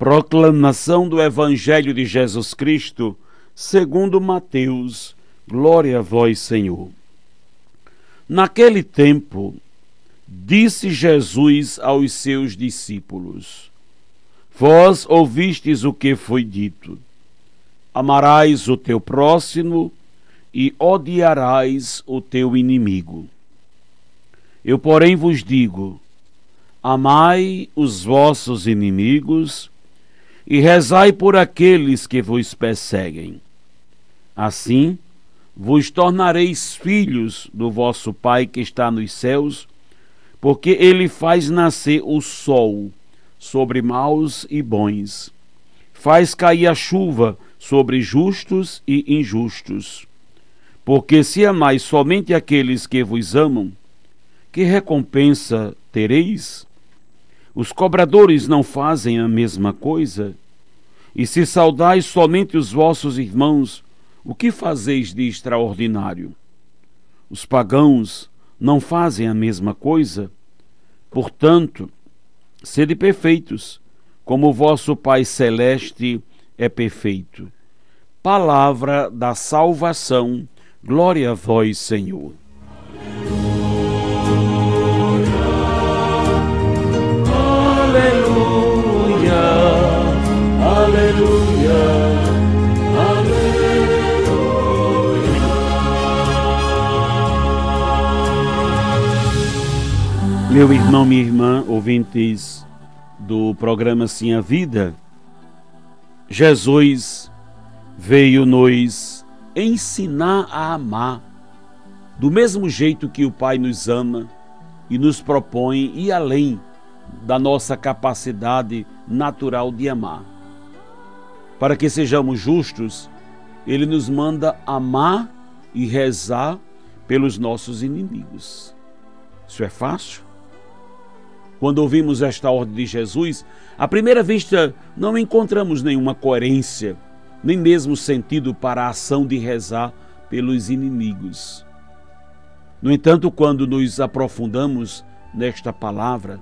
Proclamação do Evangelho de Jesus Cristo, segundo Mateus. Glória a vós, Senhor. Naquele tempo, disse Jesus aos seus discípulos: Vós ouvistes o que foi dito: Amarás o teu próximo e odiarás o teu inimigo. Eu, porém, vos digo: amai os vossos inimigos e rezai por aqueles que vos perseguem. Assim, vos tornareis filhos do vosso Pai que está nos céus, porque ele faz nascer o sol sobre maus e bons, faz cair a chuva sobre justos e injustos. Porque se amais somente aqueles que vos amam, que recompensa tereis? Os cobradores não fazem a mesma coisa? E se saudais somente os vossos irmãos, o que fazeis de extraordinário? Os pagãos não fazem a mesma coisa? Portanto, sede perfeitos, como o vosso Pai Celeste é perfeito. Palavra da salvação, glória a vós, Senhor. Meu irmão, minha irmã, ouvintes do programa Sim a Vida, Jesus veio nos ensinar a amar do mesmo jeito que o Pai nos ama e nos propõe ir além da nossa capacidade natural de amar. Para que sejamos justos, ele nos manda amar e rezar pelos nossos inimigos. Isso é fácil? Quando ouvimos esta ordem de Jesus, à primeira vista não encontramos nenhuma coerência, nem mesmo sentido para a ação de rezar pelos inimigos. No entanto, quando nos aprofundamos nesta palavra,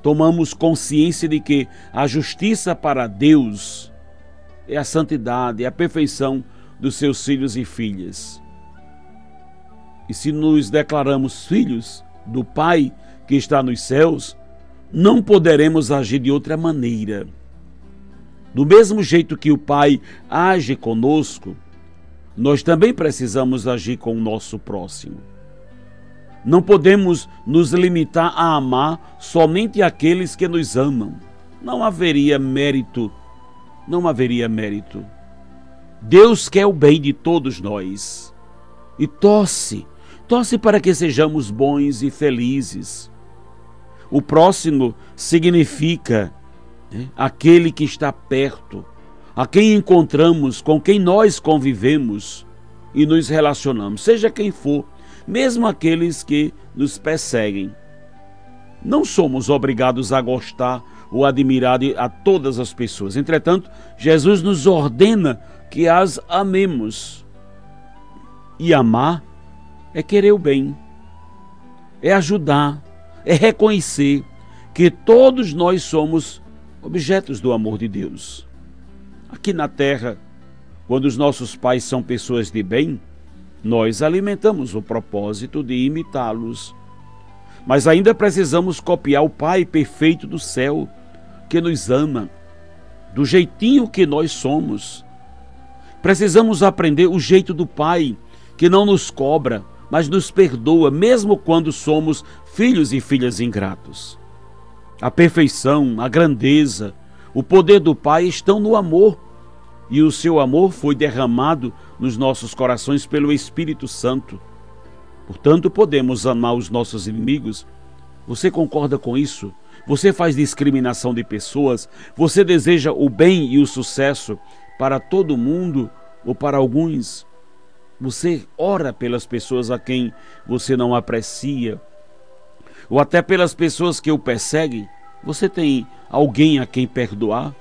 tomamos consciência de que a justiça para Deus é a santidade, é a perfeição dos seus filhos e filhas. E se nos declaramos filhos do Pai, que está nos céus, não poderemos agir de outra maneira. Do mesmo jeito que o Pai age conosco, nós também precisamos agir com o nosso próximo. Não podemos nos limitar a amar somente aqueles que nos amam. Não haveria mérito. Não haveria mérito. Deus quer o bem de todos nós e torce, torce para que sejamos bons e felizes. O próximo significa né, aquele que está perto, a quem encontramos, com quem nós convivemos e nos relacionamos, seja quem for, mesmo aqueles que nos perseguem. Não somos obrigados a gostar ou admirar a todas as pessoas. Entretanto, Jesus nos ordena que as amemos. E amar é querer o bem, é ajudar, é reconhecer que todos nós somos objetos do amor de Deus. Aqui na terra, quando os nossos pais são pessoas de bem, nós alimentamos o propósito de imitá-los. Mas ainda precisamos copiar o Pai perfeito do céu, que nos ama, do jeitinho que nós somos. Precisamos aprender o jeito do Pai, que não nos cobra, mas nos perdoa, mesmo quando somos filhos e filhas ingratos. A perfeição, a grandeza, o poder do Pai estão no amor, e o seu amor foi derramado nos nossos corações pelo Espírito Santo. Portanto, podemos amar os nossos inimigos. Você concorda com isso? Você faz discriminação de pessoas? Você deseja o bem e o sucesso para todo mundo ou para alguns. Você ora pelas pessoas a quem você não aprecia, ou até pelas pessoas que o perseguem. Você tem alguém a quem perdoar?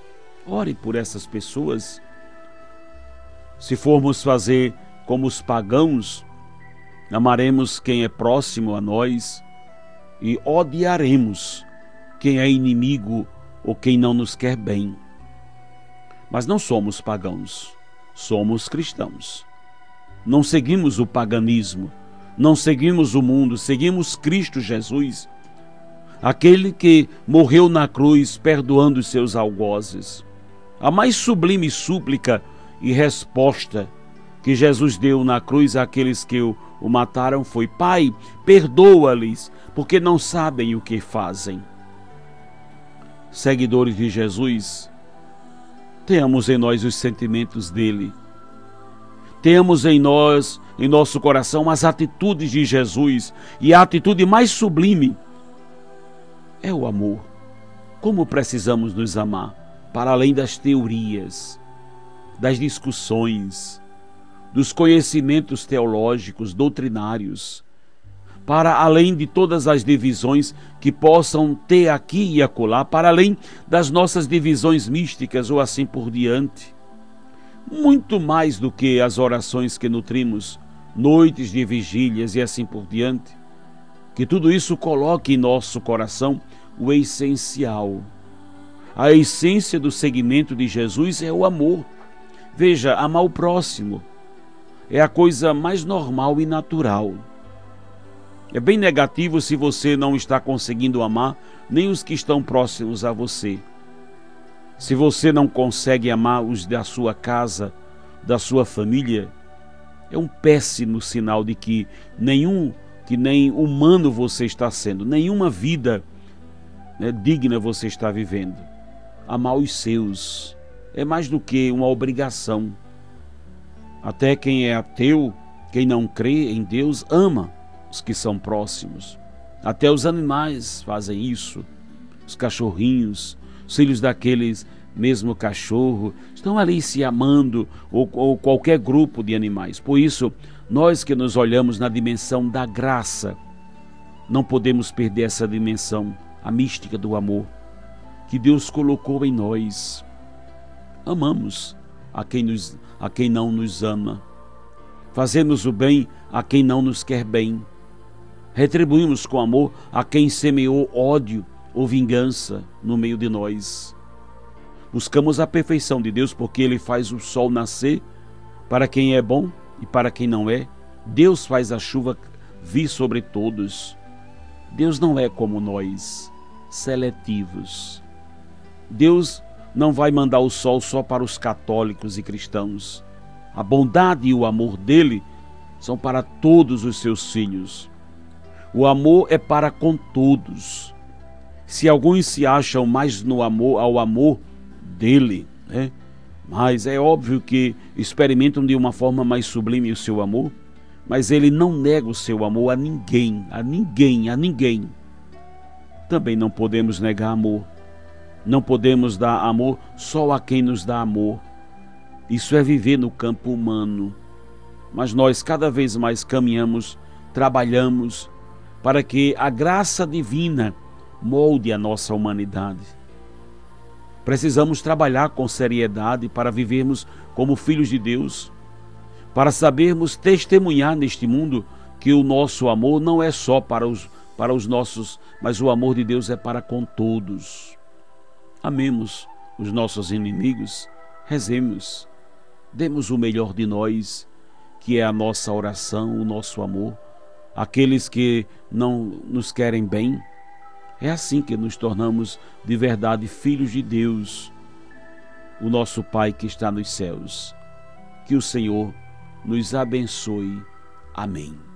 Ore por essas pessoas. Se formos fazer como os pagãos, amaremos quem é próximo a nós e odiaremos quem é inimigo ou quem não nos quer bem. Mas não somos pagãos, somos cristãos. Não seguimos o paganismo, não seguimos o mundo, seguimos Cristo Jesus, aquele que morreu na cruz perdoando os seus algozes. A mais sublime súplica e resposta que Jesus deu na cruz àqueles que o, o mataram foi: Pai, perdoa-lhes, porque não sabem o que fazem. Seguidores de Jesus, tenhamos em nós os sentimentos dele. Tenhamos em nós, em nosso coração, as atitudes de Jesus. E a atitude mais sublime é o amor. Como precisamos nos amar, para além das teorias, das discussões, dos conhecimentos teológicos, doutrinários, para além de todas as divisões que possam ter aqui e acolá, para além das nossas divisões místicas ou assim por diante. Muito mais do que as orações que nutrimos, noites de vigílias e assim por diante. Que tudo isso coloque em nosso coração o essencial. A essência do seguimento de Jesus é o amor. Veja, amar o próximo é a coisa mais normal e natural. É bem negativo se você não está conseguindo amar nem os que estão próximos a você. Se você não consegue amar os da sua casa, da sua família, é um péssimo sinal de que nenhum, que nem humano você está sendo, nenhuma vida né, digna você está vivendo. Amar os seus é mais do que uma obrigação. Até quem é ateu, quem não crê em Deus, ama os que são próximos. Até os animais fazem isso. Os cachorrinhos, os filhos daqueles mesmo cachorro, estão ali se amando, ou, ou qualquer grupo de animais. Por isso, nós que nos olhamos na dimensão da graça, não podemos perder essa dimensão, a mística do amor, que Deus colocou em nós. Amamos a quem, nos, a quem não nos ama. Fazemos o bem a quem não nos quer bem. Retribuímos com amor a quem semeou ódio ou vingança no meio de nós. Buscamos a perfeição de Deus porque Ele faz o sol nascer para quem é bom e para quem não é. Deus faz a chuva vir sobre todos. Deus não é como nós, seletivos. Deus não vai mandar o sol só para os católicos e cristãos. A bondade e o amor dele são para todos os seus filhos. O amor é para com todos. Se alguns se acham mais no amor ao amor dele, né? Mas é óbvio que experimentam de uma forma mais sublime o seu amor, mas ele não nega o seu amor a ninguém, a ninguém, a ninguém. Também não podemos negar amor. Não podemos dar amor só a quem nos dá amor. Isso é viver no campo humano. Mas nós cada vez mais caminhamos, trabalhamos para que a graça divina molde a nossa humanidade. Precisamos trabalhar com seriedade para vivermos como filhos de Deus, para sabermos testemunhar neste mundo que o nosso amor não é só para os, para os nossos, mas o amor de Deus é para com todos. Amemos os nossos inimigos, rezemos, demos o melhor de nós, que é a nossa oração, o nosso amor, aqueles que não nos querem bem é assim que nos tornamos de verdade filhos de Deus, o nosso Pai que está nos céus. Que o Senhor nos abençoe. Amém.